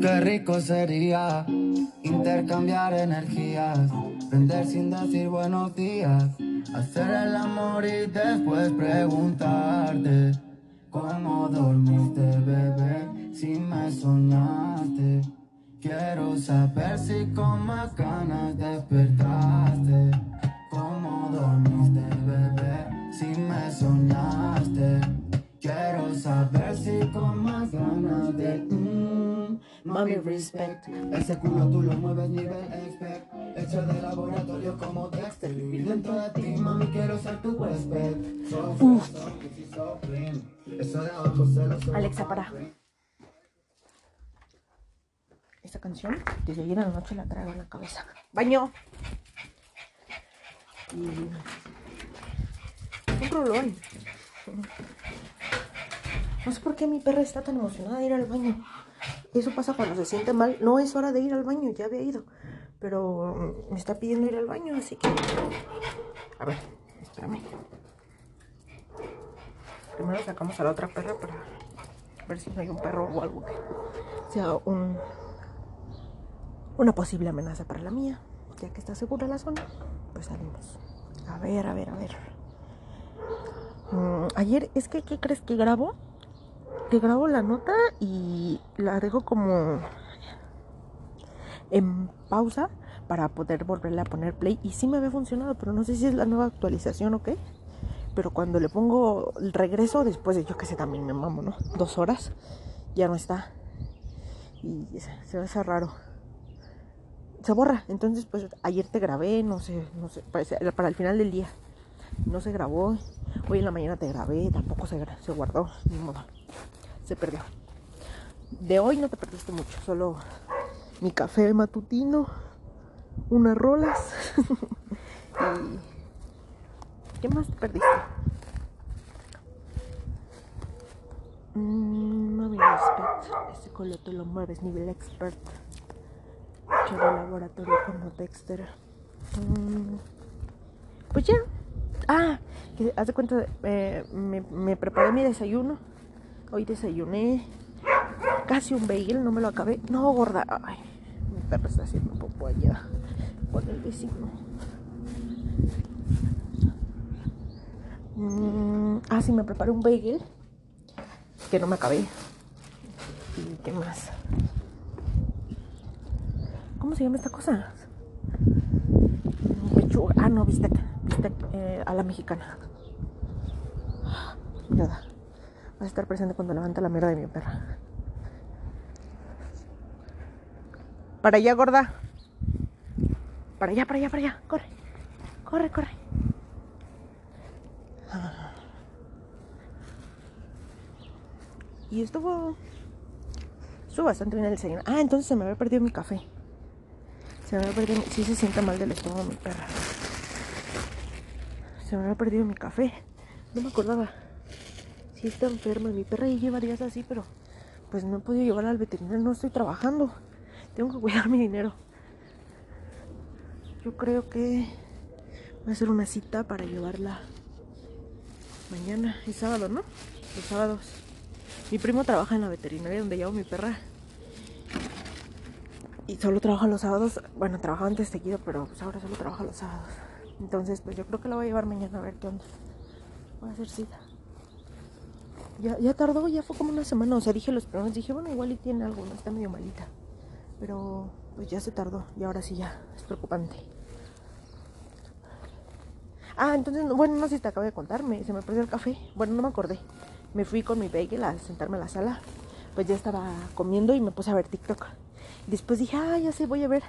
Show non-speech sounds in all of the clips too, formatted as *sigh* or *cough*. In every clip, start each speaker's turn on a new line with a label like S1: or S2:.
S1: Qué rico sería intercambiar energías, prender sin decir buenos días, hacer el amor y después preguntarte cómo dormiste, bebé, si me soñaste. Quiero saber si con más ganas. Ese culo tú lo mueves nivel expert Hecho de laboratorio como Dexter Vivir dentro de ti, mami, quiero ser tu huésped so
S2: Alexa, para. Esta canción, desde ayer a la noche la traigo en la cabeza. ¡Baño! Y... Un rolón. No sé por qué mi perra está tan emocionada de ir al baño. Eso pasa cuando se siente mal. No es hora de ir al baño, ya había ido. Pero mm, me está pidiendo ir al baño, así que... A ver, espérame. Primero sacamos a la otra perra para ver si no hay un perro o algo que sea un, una posible amenaza para la mía. Ya que está segura la zona, pues salimos. A ver, a ver, a ver. Mm, ayer, es que, ¿qué crees que grabo? Que grabo la nota y la dejo como en pausa para poder volverle a poner play. Y sí me había funcionado, pero no sé si es la nueva actualización o qué. Pero cuando le pongo el regreso, después de yo que sé, también me mamo, ¿no? Dos horas, ya no está. Y se, se me hace raro. Se borra. Entonces, pues ayer te grabé, no sé, no sé, para el final del día. No se grabó. Hoy en la mañana te grabé, tampoco se, se guardó, ni modo. Se perdió. De hoy no te perdiste mucho, solo mi café matutino, unas rolas. *laughs* y ¿Qué más te perdiste? Mm, Mami respect. Ese color te lo mueves, nivel expert. Hecho de laboratorio como Dexter. Mm, pues ya. Ah, que haz de cuenta, eh, me, me preparé mi desayuno. Hoy desayuné casi un bagel, no me lo acabé. No, gorda. Ay, mi perro está haciendo popo allá con el vecino. Mm, ah, sí, me preparé un bagel que no me acabé. ¿Y qué más? ¿Cómo se llama esta cosa? Pechuga. Ah, no, bistec. Bistec eh, a la mexicana. Nada. A estar presente cuando levanta la mierda de mi perra. Para allá, gorda. Para allá, para allá, para allá. Corre. Corre, corre. Y estuvo. Estuvo bastante bien el desayuno. Ah, entonces se me había perdido mi café. Se me había perdido. mi- se siente mal del estómago mi perra. Se me había perdido mi café. No me acordaba. Sí está enferma. Mi perra ya lleva días así, pero pues no he podido llevarla al veterinario. No estoy trabajando. Tengo que cuidar mi dinero. Yo creo que voy a hacer una cita para llevarla mañana. Es sábado, ¿no? Los sábados. Mi primo trabaja en la veterinaria donde llevo mi perra. Y solo trabaja los sábados. Bueno, trabajaba antes seguido, pero pues ahora solo trabaja los sábados. Entonces, pues yo creo que la voy a llevar mañana a ver qué onda. Voy a hacer cita. Ya, ya tardó, ya fue como una semana. O sea, dije los primeros, dije, bueno, igual y tiene algo, no está medio malita. Pero pues ya se tardó y ahora sí ya es preocupante. Ah, entonces, no- bueno, no sé si te acabo de contarme, se me perdió el café. Bueno, no me acordé. Me fui con mi bagel a sentarme a la sala. Pues ya estaba comiendo y me puse a ver TikTok. Después dije, ah, ya sé, voy a ver,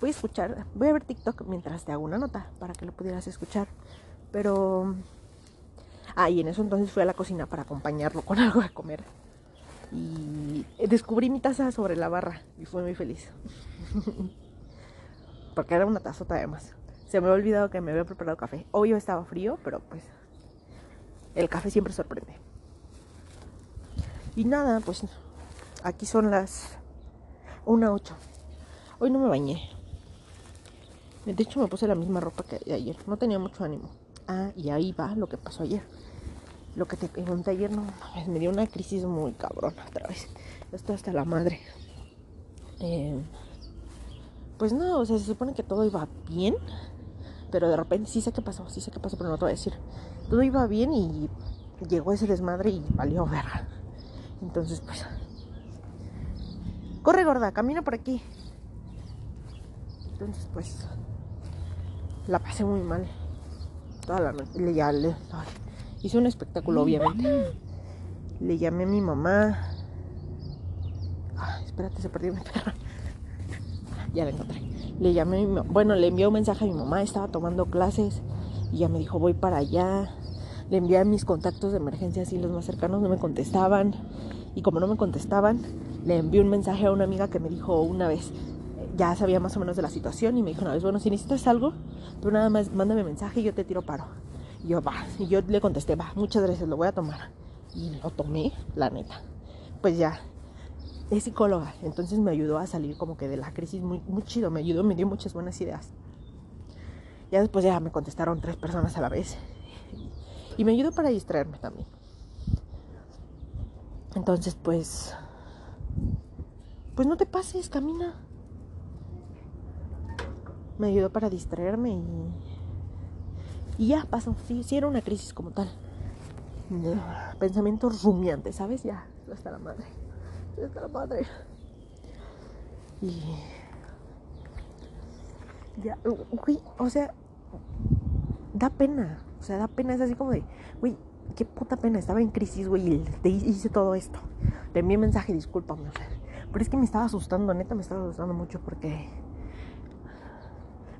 S2: voy a escuchar, voy a ver TikTok mientras te hago una nota para que lo pudieras escuchar. Pero, ah, y en eso entonces fui a la cocina para acompañarlo con *laughs* algo de comer. Y descubrí mi taza sobre la barra y fui muy feliz. *laughs* Porque era una tazota además. Se me había olvidado que me había preparado café. Obvio estaba frío, pero pues el café siempre sorprende. Y nada, pues aquí son las 1.08. Hoy no me bañé. De hecho, me puse la misma ropa que ayer. No tenía mucho ánimo. Ah, y ahí va lo que pasó ayer. Lo que te pregunté ayer, no me dio una crisis muy cabrona otra vez. Esto hasta la madre. Eh, pues no, o sea, se supone que todo iba bien. Pero de repente sí sé qué pasó, sí sé qué pasó, pero no te voy a decir. Todo iba bien y llegó ese desmadre y valió verga. Entonces, pues. Corre, gorda, camina por aquí. Entonces, pues. La pasé muy mal. Toda la noche. Le, ya, le, hice un espectáculo, obviamente. Le llamé a mi mamá. Ay, espérate, se perdió mi perra. *laughs* Ya la encontré. Le llamé, bueno, le envié un mensaje a mi mamá. Estaba tomando clases y ya me dijo, voy para allá. Le envié a mis contactos de emergencia, así los más cercanos no me contestaban. Y como no me contestaban, le envié un mensaje a una amiga que me dijo una vez, ya sabía más o menos de la situación y me dijo una vez, bueno, si necesitas algo, tú nada más mándame mensaje y yo te tiro paro. Y yo, va, y yo le contesté, va, muchas gracias, lo voy a tomar. Y lo tomé, la neta. Pues ya, es psicóloga, entonces me ayudó a salir como que de la crisis muy, muy chido, me ayudó, me dio muchas buenas ideas. Ya después ya me contestaron tres personas a la vez y me ayudó para distraerme también. Entonces, pues, pues no te pases, camina. Me ayudó para distraerme y, y ya pasó. Sí, sí era una crisis como tal. Pensamientos rumiantes, ¿sabes? Ya, hasta la madre. Hasta la madre. Y ya, uy, o sea, da pena. O sea, da pena, es así como de, güey, qué puta pena, estaba en crisis, güey, te hice todo esto. Te envié mensaje, discúlpame, pero es que me estaba asustando, neta me estaba asustando mucho porque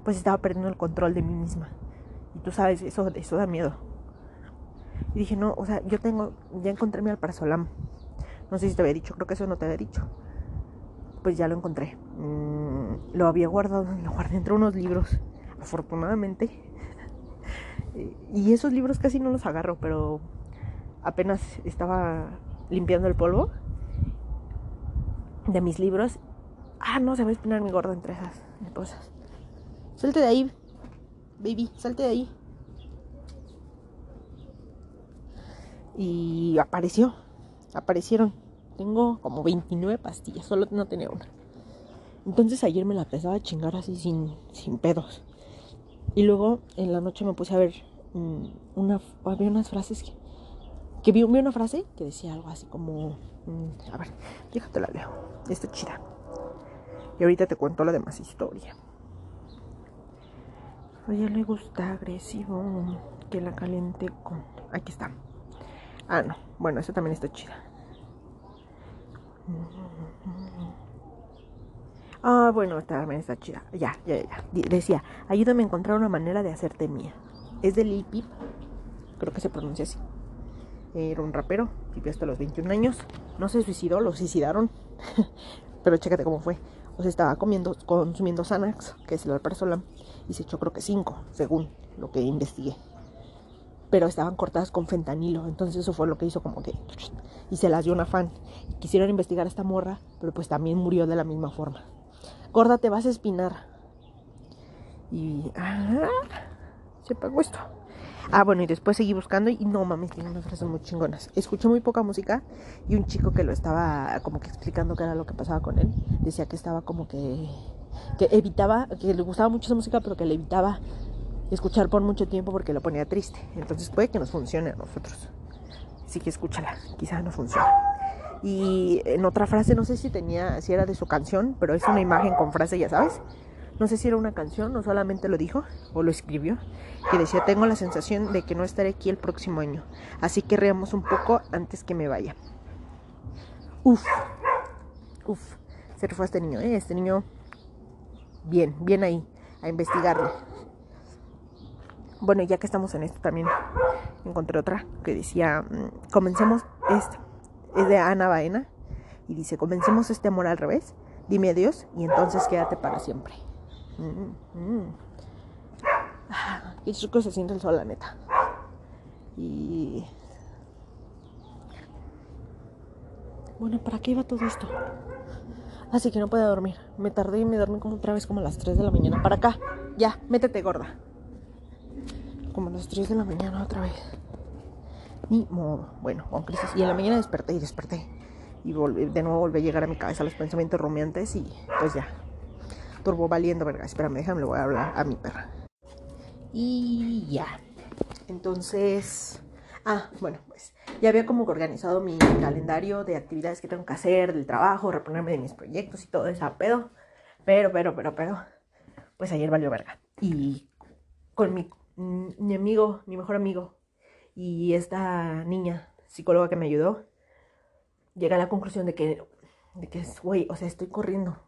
S2: pues estaba perdiendo el control de mí misma. Y tú sabes, eso, eso da miedo. Y dije, no, o sea, yo tengo, ya encontré mi alprazolam. No sé si te había dicho, creo que eso no te había dicho. Pues ya lo encontré. Mm, lo había guardado, *laughs* lo guardé entre unos libros. Afortunadamente, *laughs* y esos libros casi no los agarro, pero apenas estaba limpiando el polvo de mis libros. Ah, no, se va a espinar mi gordo entre esas cosas. Salte de ahí, baby, salte de ahí. Y apareció, aparecieron. Tengo como 29 pastillas, solo no tenía una. Entonces ayer me la empezaba a chingar así sin, sin pedos. Y luego en la noche me puse a ver mm, una, había unas frases que, que vi, una frase que decía algo así como, mm, a ver, déjate la leo, está chida. Y ahorita te cuento la demás historia. Ella le gusta agresivo, que la caliente con... Aquí está. Ah, no. Bueno, esta también está chida. Ah, bueno, también está chida. Ya, ya, ya. Decía, ayúdame a encontrar una manera de hacerte mía. Es de Lil Peep. Creo que se pronuncia así. Era un rapero, vivió hasta los 21 años. No se suicidó, lo suicidaron. *laughs* Pero chécate cómo fue. O sea, estaba comiendo, consumiendo Xanax, que es el alprazolam, y se echó creo que 5, según lo que investigué. Pero estaban cortadas con fentanilo, entonces eso fue lo que hizo como que... Y se las dio una fan. Quisieron investigar a esta morra, pero pues también murió de la misma forma. Gorda, te vas a espinar. Y. Ah, se pagó esto. Ah, bueno, y después seguí buscando y no mames, tiene unas frases muy chingonas. Escuché muy poca música y un chico que lo estaba como que explicando qué era lo que pasaba con él, decía que estaba como que que evitaba, que le gustaba mucho esa música, pero que le evitaba escuchar por mucho tiempo porque lo ponía triste. Entonces puede que nos funcione a nosotros. Así que escúchala, quizá no funcione. Y en otra frase, no sé si tenía, si era de su canción, pero es una imagen con frase, ya sabes. No sé si era una canción o solamente lo dijo o lo escribió, que decía, tengo la sensación de que no estaré aquí el próximo año, así que reamos un poco antes que me vaya. Uf, uf, se fue este niño, ¿eh? Este niño, bien, bien ahí, a investigarle. Bueno, ya que estamos en esto también encontré otra que decía, mm, comencemos esto es de Ana Baena y dice, comencemos este amor al revés, dime adiós y entonces quédate para siempre. Mm, mm. Qué chico se siente el sol, la neta. Y... Bueno, ¿para qué iba todo esto? Así que no puedo dormir. Me tardé y me dormí como otra vez como a las 3 de la mañana. Para acá. Ya, métete gorda. Como a las 3 de la mañana otra vez. Ni modo. Bueno, con crisis. Y en la mañana desperté y desperté. Y volví, de nuevo volví a llegar a mi cabeza los pensamientos rumiantes y pues ya. Turbo valiendo, verga. Espérame, déjame, le voy a hablar a mi perra. Y ya. Entonces... Ah, bueno, pues ya había como organizado mi calendario de actividades que tengo que hacer, del trabajo, reponerme de mis proyectos y todo ese pedo. Pero, pero, pero, pero, pues ayer valió verga. Y con mi, mi amigo, mi mejor amigo, y esta niña psicóloga que me ayudó, llega a la conclusión de que, de que es, güey, o sea, estoy corriendo.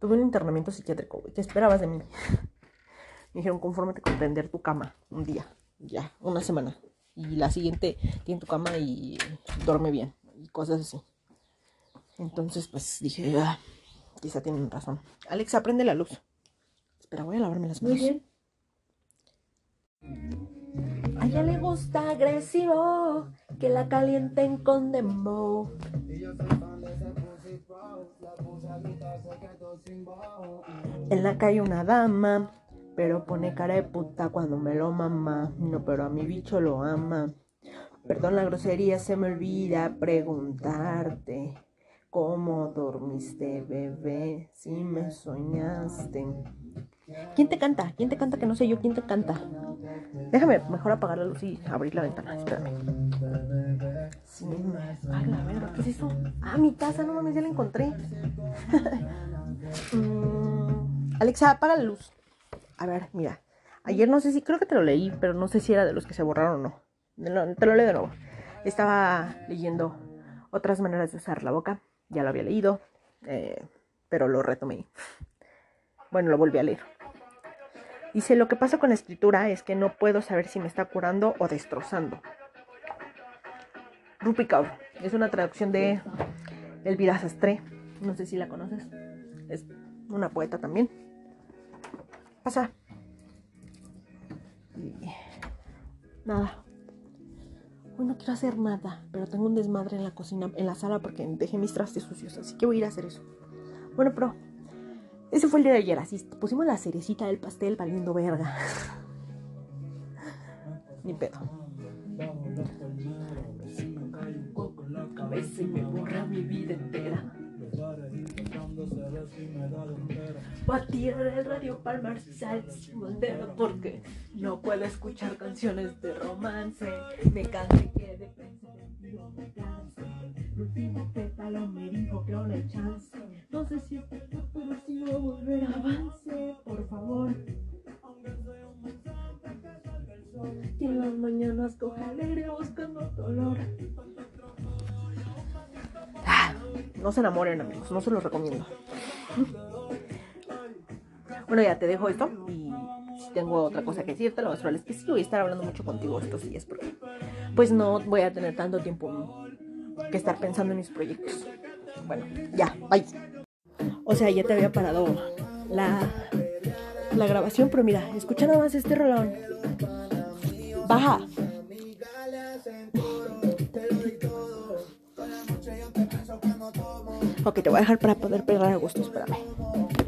S2: Tuve un internamiento psiquiátrico, güey. ¿Qué esperabas de mí? *laughs* Me dijeron, confórmate con tender tu cama un día, ya, una semana y la siguiente tiene tu cama y duerme bien y cosas así. Entonces, pues dije, ah, quizá tienen razón. Alexa, prende la luz. Espera, voy a lavarme las manos. Muy bien. A ella le gusta agresivo, que la calienten con dembow. En la calle una dama pero pone cara de puta cuando me lo mama. No, pero a mi bicho lo ama. Perdón la grosería, se me olvida preguntarte. ¿Cómo dormiste, bebé? Si me soñaste. ¿Quién te canta? ¿Quién te canta que no sé yo? ¿Quién te canta? Déjame mejor apagar la luz y abrir la ventana. Espérame. Sí, Ay, la verga, ¿qué es eso? Ah, mi taza, no mames, ya la encontré. *laughs* Mm, Alexa, apaga la luz. A ver, mira. Ayer no sé si, creo que te lo leí, pero no sé si era de los que se borraron o no. Te lo leo de nuevo. Estaba leyendo otras maneras de usar la boca. Ya lo había leído, eh, pero lo retomé. Bueno, lo volví a leer. Dice, lo que pasa con la escritura es que no puedo saber si me está curando o destrozando. Rupi Kaur. Es una traducción de Elvira Sastre. No sé si la conoces. Es una poeta también Nada. Hoy no quiero hacer nada, pero tengo un desmadre en la cocina, en la sala, porque dejé mis trastes sucios, así que voy a ir a hacer eso. Bueno, pero ese fue el día de ayer, así pusimos la cerecita del pastel valiendo verga. *laughs* Ni pedo. Voy a tirar el radio palmar sin dedo porque no puedo escuchar canciones de romance. Me cansé que de pensar en me canse. El último pétalo me dijo que no hay chance. No sé si es pero si a volver avance, por favor. Y en las mañanas coge alegre buscando dolor. No se enamoren, amigos, no se los recomiendo. Bueno, ya te dejo esto y si tengo otra cosa que decirte, lo más probable es que sí voy a estar hablando mucho contigo estos días porque pues no voy a tener tanto tiempo que estar pensando en mis proyectos. Bueno, ya, bye. O sea, ya te había parado la, la grabación, pero mira, escucha nada más este rolón. Baja. Ok, te voy a dejar para poder pegar a gusto, espérame.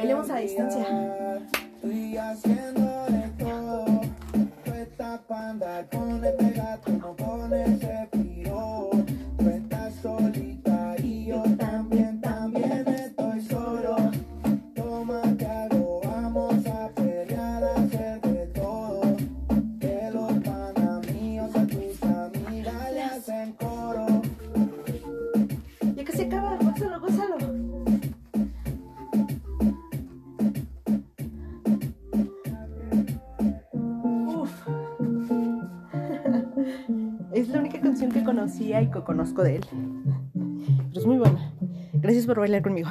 S2: Bailemos a distancia. Y que conozco de él. Pero es muy buena. Gracias por bailar conmigo.